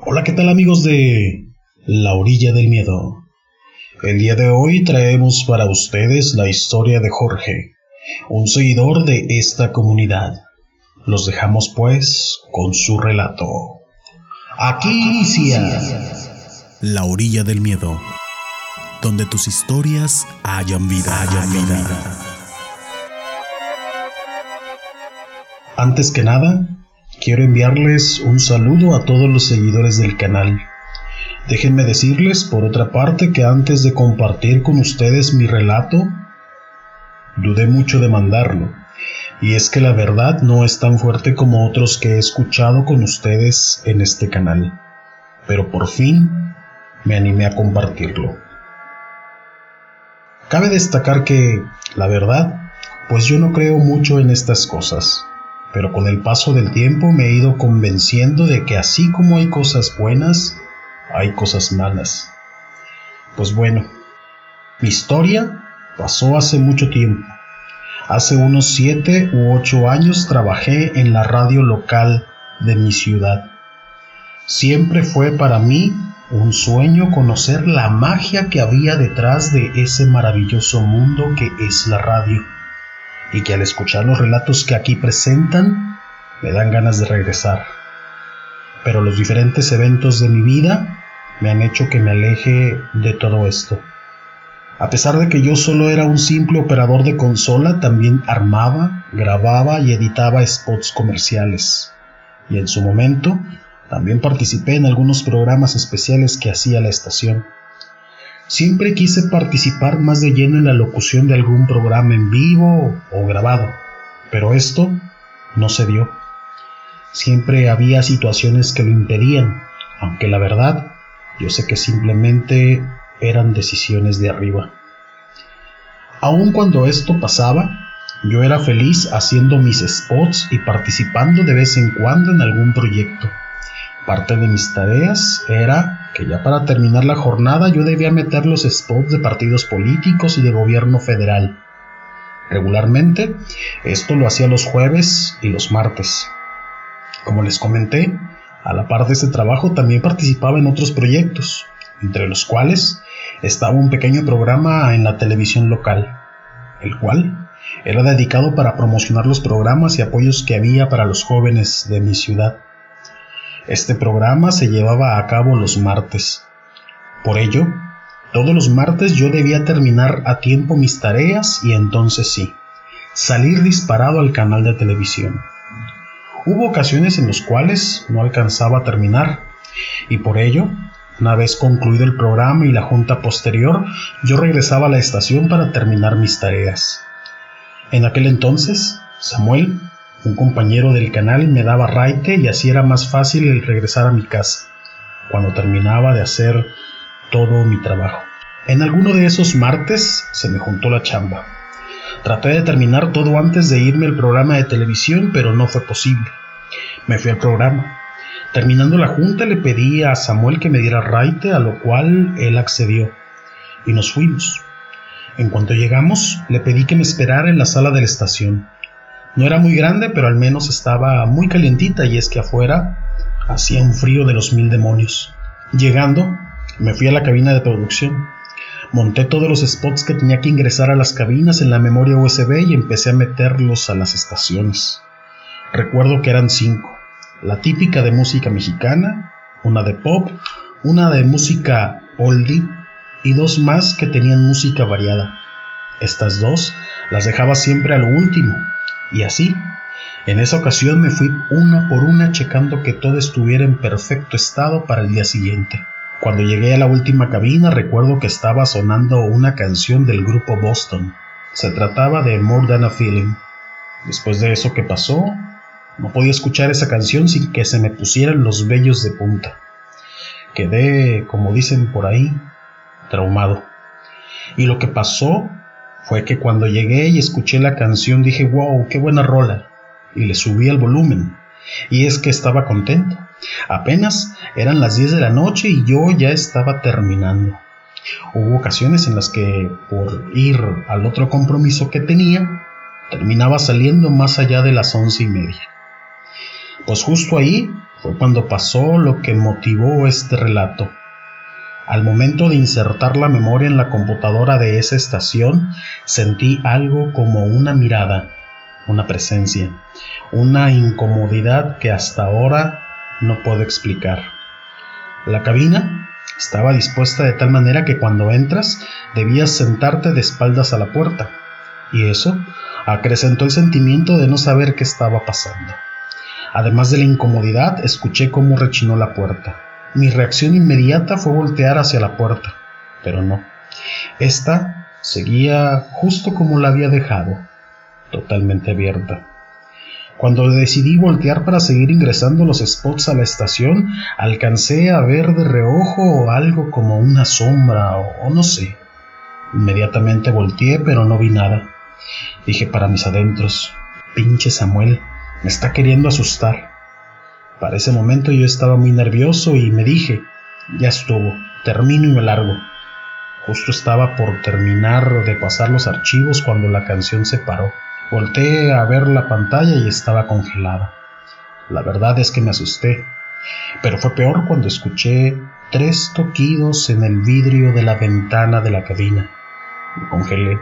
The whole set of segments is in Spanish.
Hola, ¿qué tal amigos de La Orilla del Miedo? El día de hoy traemos para ustedes la historia de Jorge, un seguidor de esta comunidad. Los dejamos pues con su relato. Aquí inicia La Orilla del Miedo, donde tus historias hayan vida, vida. Antes que nada, quiero enviarles un saludo a todos los seguidores del canal. Déjenme decirles, por otra parte, que antes de compartir con ustedes mi relato, dudé mucho de mandarlo, y es que la verdad no es tan fuerte como otros que he escuchado con ustedes en este canal, pero por fin me animé a compartirlo. Cabe destacar que, la verdad, pues yo no creo mucho en estas cosas pero con el paso del tiempo me he ido convenciendo de que así como hay cosas buenas, hay cosas malas. Pues bueno, mi historia pasó hace mucho tiempo. Hace unos siete u ocho años trabajé en la radio local de mi ciudad. Siempre fue para mí un sueño conocer la magia que había detrás de ese maravilloso mundo que es la radio y que al escuchar los relatos que aquí presentan me dan ganas de regresar. Pero los diferentes eventos de mi vida me han hecho que me aleje de todo esto. A pesar de que yo solo era un simple operador de consola, también armaba, grababa y editaba spots comerciales. Y en su momento, también participé en algunos programas especiales que hacía la estación. Siempre quise participar más de lleno en la locución de algún programa en vivo o grabado, pero esto no se dio. Siempre había situaciones que lo impedían, aunque la verdad yo sé que simplemente eran decisiones de arriba. Aun cuando esto pasaba, yo era feliz haciendo mis spots y participando de vez en cuando en algún proyecto. Parte de mis tareas era que ya para terminar la jornada yo debía meter los spots de partidos políticos y de gobierno federal. Regularmente, esto lo hacía los jueves y los martes. Como les comenté, a la par de este trabajo también participaba en otros proyectos, entre los cuales estaba un pequeño programa en la televisión local, el cual era dedicado para promocionar los programas y apoyos que había para los jóvenes de mi ciudad. Este programa se llevaba a cabo los martes. Por ello, todos los martes yo debía terminar a tiempo mis tareas y entonces sí, salir disparado al canal de televisión. Hubo ocasiones en las cuales no alcanzaba a terminar y por ello, una vez concluido el programa y la junta posterior, yo regresaba a la estación para terminar mis tareas. En aquel entonces, Samuel un compañero del canal me daba raite y así era más fácil el regresar a mi casa, cuando terminaba de hacer todo mi trabajo. En alguno de esos martes se me juntó la chamba. Traté de terminar todo antes de irme al programa de televisión, pero no fue posible. Me fui al programa. Terminando la junta le pedí a Samuel que me diera raite, a lo cual él accedió. Y nos fuimos. En cuanto llegamos, le pedí que me esperara en la sala de la estación. No era muy grande, pero al menos estaba muy calientita y es que afuera hacía un frío de los mil demonios. Llegando, me fui a la cabina de producción. Monté todos los spots que tenía que ingresar a las cabinas en la memoria USB y empecé a meterlos a las estaciones. Recuerdo que eran cinco. La típica de música mexicana, una de pop, una de música oldie y dos más que tenían música variada. Estas dos las dejaba siempre a lo último, y así, en esa ocasión me fui una por una checando que todo estuviera en perfecto estado para el día siguiente. Cuando llegué a la última cabina recuerdo que estaba sonando una canción del grupo Boston. Se trataba de More Than a Feeling. Después de eso que pasó, no podía escuchar esa canción sin que se me pusieran los vellos de punta. Quedé, como dicen por ahí, traumado. Y lo que pasó fue que cuando llegué y escuché la canción dije, wow, qué buena rola, y le subí el volumen. Y es que estaba contento. Apenas eran las 10 de la noche y yo ya estaba terminando. Hubo ocasiones en las que, por ir al otro compromiso que tenía, terminaba saliendo más allá de las once y media. Pues justo ahí fue cuando pasó lo que motivó este relato. Al momento de insertar la memoria en la computadora de esa estación, sentí algo como una mirada, una presencia, una incomodidad que hasta ahora no puedo explicar. La cabina estaba dispuesta de tal manera que cuando entras debías sentarte de espaldas a la puerta, y eso acrecentó el sentimiento de no saber qué estaba pasando. Además de la incomodidad, escuché cómo rechinó la puerta. Mi reacción inmediata fue voltear hacia la puerta, pero no. Esta seguía justo como la había dejado, totalmente abierta. Cuando decidí voltear para seguir ingresando los spots a la estación, alcancé a ver de reojo algo como una sombra o, no sé. Inmediatamente volteé, pero no vi nada. Dije para mis adentros, pinche Samuel, me está queriendo asustar. Para ese momento yo estaba muy nervioso y me dije, ya estuvo, termino y me largo. Justo estaba por terminar de pasar los archivos cuando la canción se paró. Volté a ver la pantalla y estaba congelada. La verdad es que me asusté, pero fue peor cuando escuché tres toquidos en el vidrio de la ventana de la cabina. Me congelé,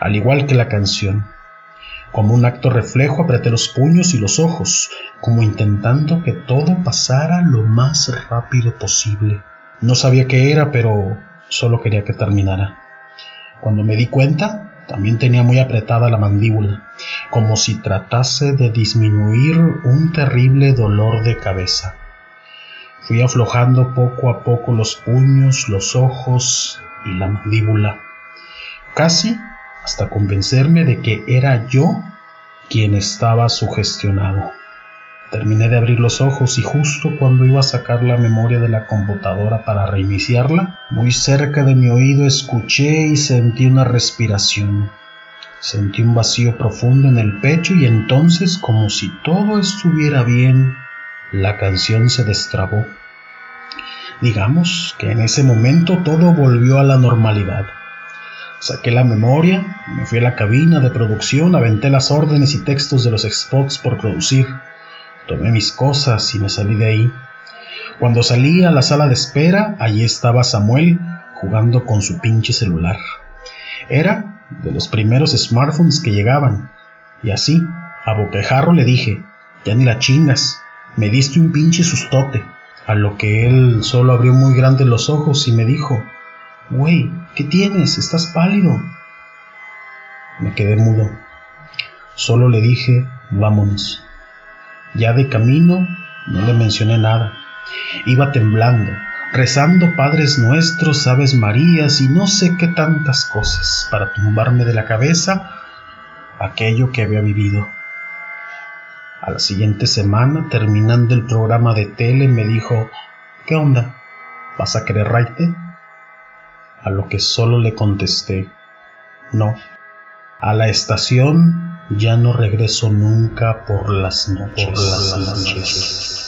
al igual que la canción. Como un acto reflejo apreté los puños y los ojos, como intentando que todo pasara lo más rápido posible. No sabía qué era, pero solo quería que terminara. Cuando me di cuenta, también tenía muy apretada la mandíbula, como si tratase de disminuir un terrible dolor de cabeza. Fui aflojando poco a poco los puños, los ojos y la mandíbula, casi hasta convencerme de que era yo quien estaba sugestionado. Terminé de abrir los ojos y justo cuando iba a sacar la memoria de la computadora para reiniciarla, muy cerca de mi oído escuché y sentí una respiración. Sentí un vacío profundo en el pecho y entonces, como si todo estuviera bien, la canción se destrabó. Digamos que en ese momento todo volvió a la normalidad. Saqué la memoria, me fui a la cabina de producción, aventé las órdenes y textos de los spots por producir. Tomé mis cosas y me salí de ahí. Cuando salí a la sala de espera, allí estaba Samuel jugando con su pinche celular. Era de los primeros smartphones que llegaban. Y así, a boquejarro le dije, ya ni la chingas, me diste un pinche sustote. A lo que él solo abrió muy grandes los ojos y me dijo, Güey, ¿qué tienes? Estás pálido. Me quedé mudo. Solo le dije, vámonos. Ya de camino no le mencioné nada. Iba temblando, rezando Padres Nuestros, Aves Marías y no sé qué tantas cosas para tumbarme de la cabeza aquello que había vivido. A la siguiente semana, terminando el programa de tele, me dijo, ¿qué onda? ¿Vas a querer raite? A lo que solo le contesté, no, a la estación ya no regreso nunca por las noches. Por las noches.